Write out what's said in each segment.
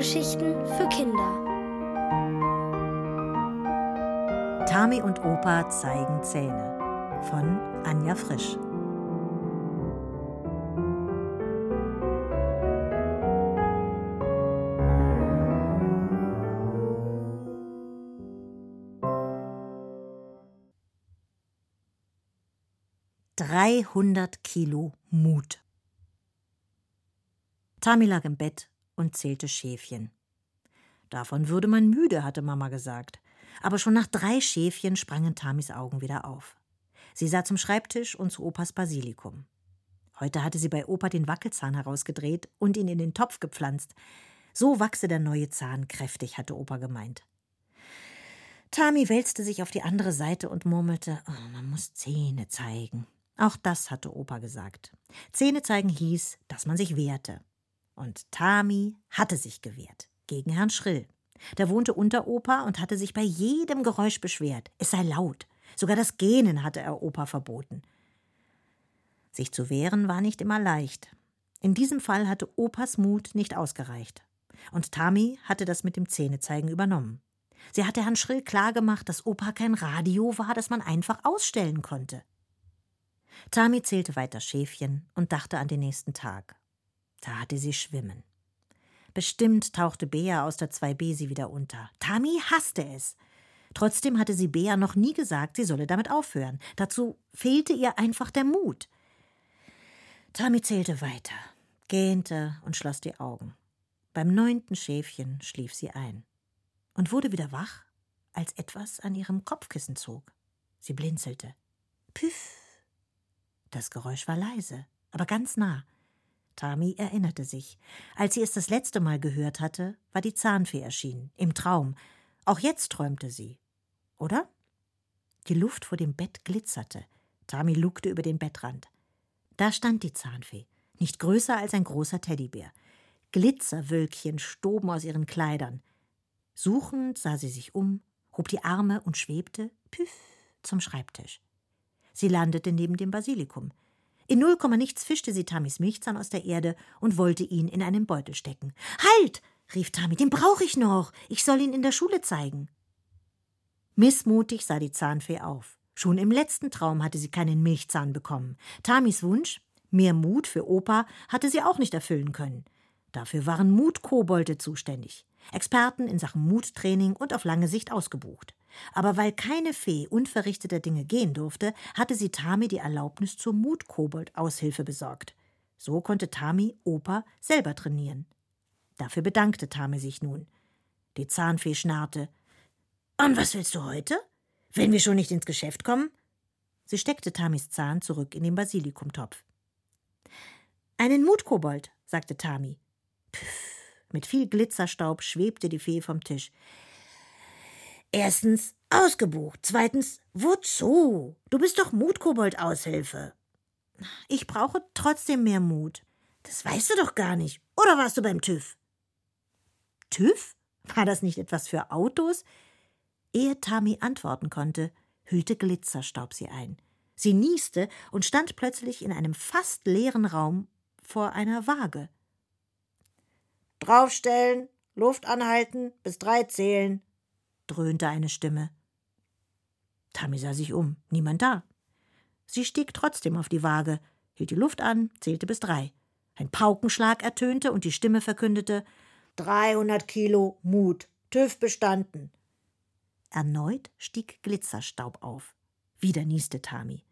Hörgeschichten für Kinder. Tami und Opa zeigen Zähne von Anja Frisch. Dreihundert Kilo Mut. Tami lag im Bett und zählte Schäfchen. Davon würde man müde, hatte Mama gesagt. Aber schon nach drei Schäfchen sprangen Tamis Augen wieder auf. Sie sah zum Schreibtisch und zu Opas Basilikum. Heute hatte sie bei Opa den Wackelzahn herausgedreht und ihn in den Topf gepflanzt. So wachse der neue Zahn kräftig, hatte Opa gemeint. Tami wälzte sich auf die andere Seite und murmelte, oh, man muss Zähne zeigen. Auch das hatte Opa gesagt. Zähne zeigen hieß, dass man sich wehrte. Und Tami hatte sich gewehrt gegen Herrn Schrill. Der wohnte unter Opa und hatte sich bei jedem Geräusch beschwert. Es sei laut. Sogar das Gähnen hatte er Opa verboten. Sich zu wehren war nicht immer leicht. In diesem Fall hatte Opas Mut nicht ausgereicht. Und Tami hatte das mit dem Zähnezeigen übernommen. Sie hatte Herrn Schrill klargemacht, dass Opa kein Radio war, das man einfach ausstellen konnte. Tami zählte weiter Schäfchen und dachte an den nächsten Tag. Hatte sie schwimmen. Bestimmt tauchte Bea aus der 2b sie wieder unter. Tami hasste es. Trotzdem hatte sie Bea noch nie gesagt, sie solle damit aufhören. Dazu fehlte ihr einfach der Mut. Tami zählte weiter, gähnte und schloss die Augen. Beim neunten Schäfchen schlief sie ein und wurde wieder wach, als etwas an ihrem Kopfkissen zog. Sie blinzelte. Püff. Das Geräusch war leise, aber ganz nah. Tami erinnerte sich. Als sie es das letzte Mal gehört hatte, war die Zahnfee erschienen, im Traum. Auch jetzt träumte sie. Oder? Die Luft vor dem Bett glitzerte. Tami lugte über den Bettrand. Da stand die Zahnfee, nicht größer als ein großer Teddybär. Glitzerwölkchen stoben aus ihren Kleidern. Suchend sah sie sich um, hob die Arme und schwebte, püff, zum Schreibtisch. Sie landete neben dem Basilikum. In null Komma nichts fischte sie Tamis Milchzahn aus der Erde und wollte ihn in einen Beutel stecken. Halt! rief Tami, den brauche ich noch. Ich soll ihn in der Schule zeigen. Missmutig sah die Zahnfee auf. Schon im letzten Traum hatte sie keinen Milchzahn bekommen. Tamis Wunsch, mehr Mut für Opa, hatte sie auch nicht erfüllen können. Dafür waren Mutkobolde zuständig. Experten in Sachen Muttraining und auf lange Sicht ausgebucht. Aber weil keine Fee unverrichteter Dinge gehen durfte, hatte sie Tami die Erlaubnis zur Mutkobold-Aushilfe besorgt. So konnte Tami Opa selber trainieren. Dafür bedankte Tami sich nun. Die Zahnfee schnarrte. Und was willst du heute? Wenn wir schon nicht ins Geschäft kommen? Sie steckte Tamis Zahn zurück in den Basilikumtopf. Einen Mutkobold, sagte Tami. Pff, mit viel Glitzerstaub schwebte die Fee vom Tisch. Erstens ausgebucht. Zweitens, wozu? Du bist doch Mutkobold-Aushilfe. Ich brauche trotzdem mehr Mut. Das weißt du doch gar nicht. Oder warst du beim TÜV? TÜV? War das nicht etwas für Autos? Ehe Tami antworten konnte, hüllte Glitzerstaub sie ein. Sie nieste und stand plötzlich in einem fast leeren Raum vor einer Waage. Draufstellen, Luft anhalten, bis drei zählen, dröhnte eine Stimme. Tami sah sich um, niemand da. Sie stieg trotzdem auf die Waage, hielt die Luft an, zählte bis drei. Ein Paukenschlag ertönte und die Stimme verkündete: 300 Kilo Mut, TÜV bestanden. Erneut stieg Glitzerstaub auf. Wieder nieste Tami.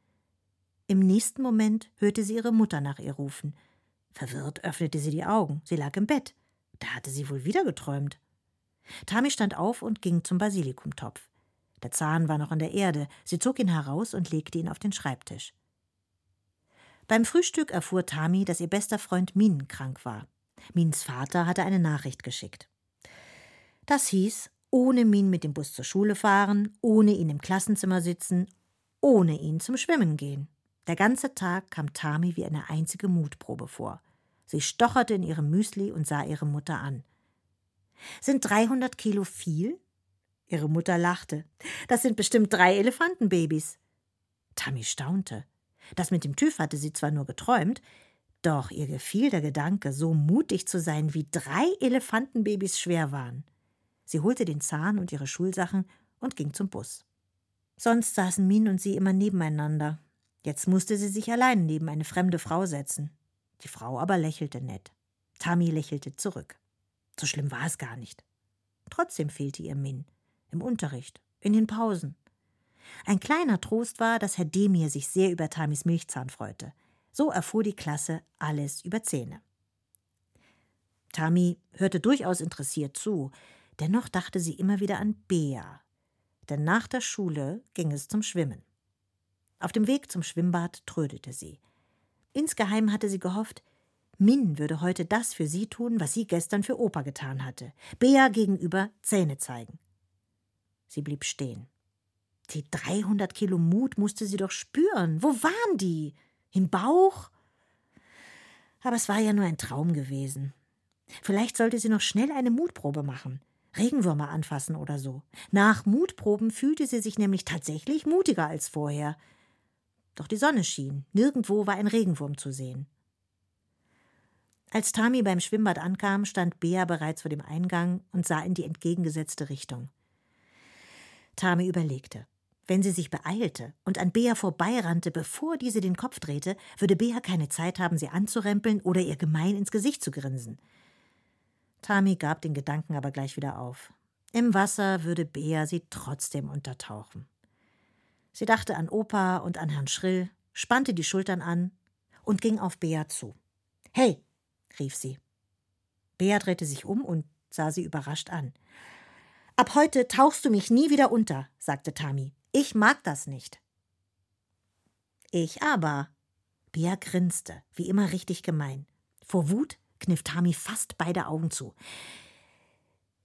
Im nächsten Moment hörte sie ihre Mutter nach ihr rufen. Verwirrt öffnete sie die Augen. Sie lag im Bett. Da hatte sie wohl wieder geträumt. Tami stand auf und ging zum Basilikumtopf. Der Zahn war noch an der Erde. Sie zog ihn heraus und legte ihn auf den Schreibtisch. Beim Frühstück erfuhr Tami, dass ihr bester Freund Min krank war. Mins Vater hatte eine Nachricht geschickt. Das hieß, ohne Min mit dem Bus zur Schule fahren, ohne ihn im Klassenzimmer sitzen, ohne ihn zum Schwimmen gehen. Der ganze Tag kam Tami wie eine einzige Mutprobe vor. Sie stocherte in ihrem Müsli und sah ihre Mutter an. Sind 300 Kilo viel? Ihre Mutter lachte. Das sind bestimmt drei Elefantenbabys. Tammy staunte. Das mit dem TÜV hatte sie zwar nur geträumt, Doch ihr gefiel der Gedanke, so mutig zu sein, wie drei Elefantenbabys schwer waren. Sie holte den Zahn und ihre Schulsachen und ging zum Bus. Sonst saßen Min und sie immer nebeneinander. Jetzt musste sie sich allein neben eine fremde Frau setzen. Die Frau aber lächelte nett. Tami lächelte zurück. So schlimm war es gar nicht. Trotzdem fehlte ihr Min. Im Unterricht, in den Pausen. Ein kleiner Trost war, dass Herr Demir sich sehr über Tamis Milchzahn freute. So erfuhr die Klasse alles über Zähne. Tami hörte durchaus interessiert zu, dennoch dachte sie immer wieder an Bea. Denn nach der Schule ging es zum Schwimmen. Auf dem Weg zum Schwimmbad trödelte sie. Insgeheim hatte sie gehofft, Min würde heute das für sie tun, was sie gestern für Opa getan hatte. Bea gegenüber Zähne zeigen. Sie blieb stehen. Die 300 Kilo Mut musste sie doch spüren. Wo waren die? Im Bauch? Aber es war ja nur ein Traum gewesen. Vielleicht sollte sie noch schnell eine Mutprobe machen. Regenwürmer anfassen oder so. Nach Mutproben fühlte sie sich nämlich tatsächlich mutiger als vorher. Doch die Sonne schien. Nirgendwo war ein Regenwurm zu sehen. Als Tami beim Schwimmbad ankam, stand Bea bereits vor dem Eingang und sah in die entgegengesetzte Richtung. Tami überlegte. Wenn sie sich beeilte und an Bea vorbeirannte, bevor diese den Kopf drehte, würde Bea keine Zeit haben, sie anzurempeln oder ihr gemein ins Gesicht zu grinsen. Tami gab den Gedanken aber gleich wieder auf. Im Wasser würde Bea sie trotzdem untertauchen. Sie dachte an Opa und an Herrn Schrill, spannte die Schultern an und ging auf Bea zu. Hey, rief sie. Bea drehte sich um und sah sie überrascht an. Ab heute tauchst du mich nie wieder unter, sagte Tami. Ich mag das nicht. Ich aber. Bea grinste, wie immer richtig gemein. Vor Wut kniff Tami fast beide Augen zu.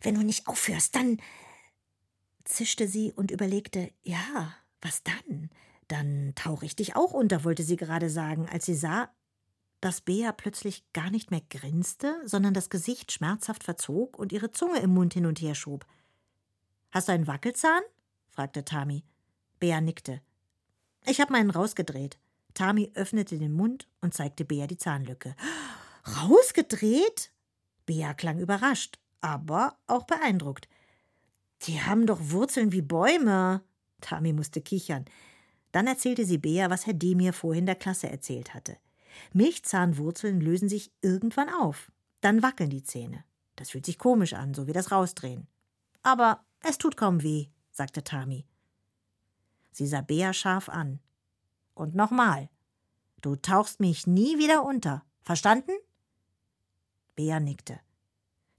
Wenn du nicht aufhörst, dann. zischte sie und überlegte, ja, was dann? Dann tauche ich dich auch unter, wollte sie gerade sagen, als sie sah, dass Bea plötzlich gar nicht mehr grinste, sondern das Gesicht schmerzhaft verzog und ihre Zunge im Mund hin und her schob. Hast du einen Wackelzahn? fragte Tami. Bea nickte. Ich habe meinen rausgedreht. Tami öffnete den Mund und zeigte Bea die Zahnlücke. Rausgedreht? Bea klang überrascht, aber auch beeindruckt. Die haben doch Wurzeln wie Bäume. Tami musste kichern. Dann erzählte sie Bea, was Herr Demir vorhin der Klasse erzählt hatte. Milchzahnwurzeln lösen sich irgendwann auf. Dann wackeln die Zähne. Das fühlt sich komisch an, so wie das Rausdrehen. Aber es tut kaum weh, sagte Tami. Sie sah Bea scharf an. Und nochmal. Du tauchst mich nie wieder unter. Verstanden? Bea nickte.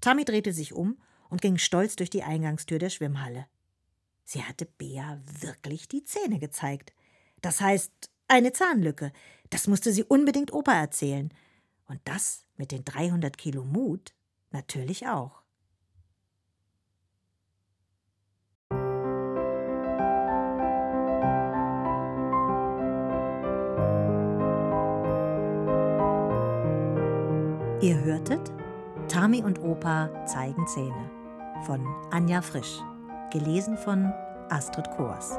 Tammy drehte sich um und ging stolz durch die Eingangstür der Schwimmhalle. Sie hatte Bea wirklich die Zähne gezeigt. Das heißt, eine Zahnlücke. Das musste sie unbedingt Opa erzählen. Und das mit den 300 Kilo Mut natürlich auch. Ihr hörtet Tami und Opa zeigen Zähne von Anja Frisch, gelesen von Astrid Kors.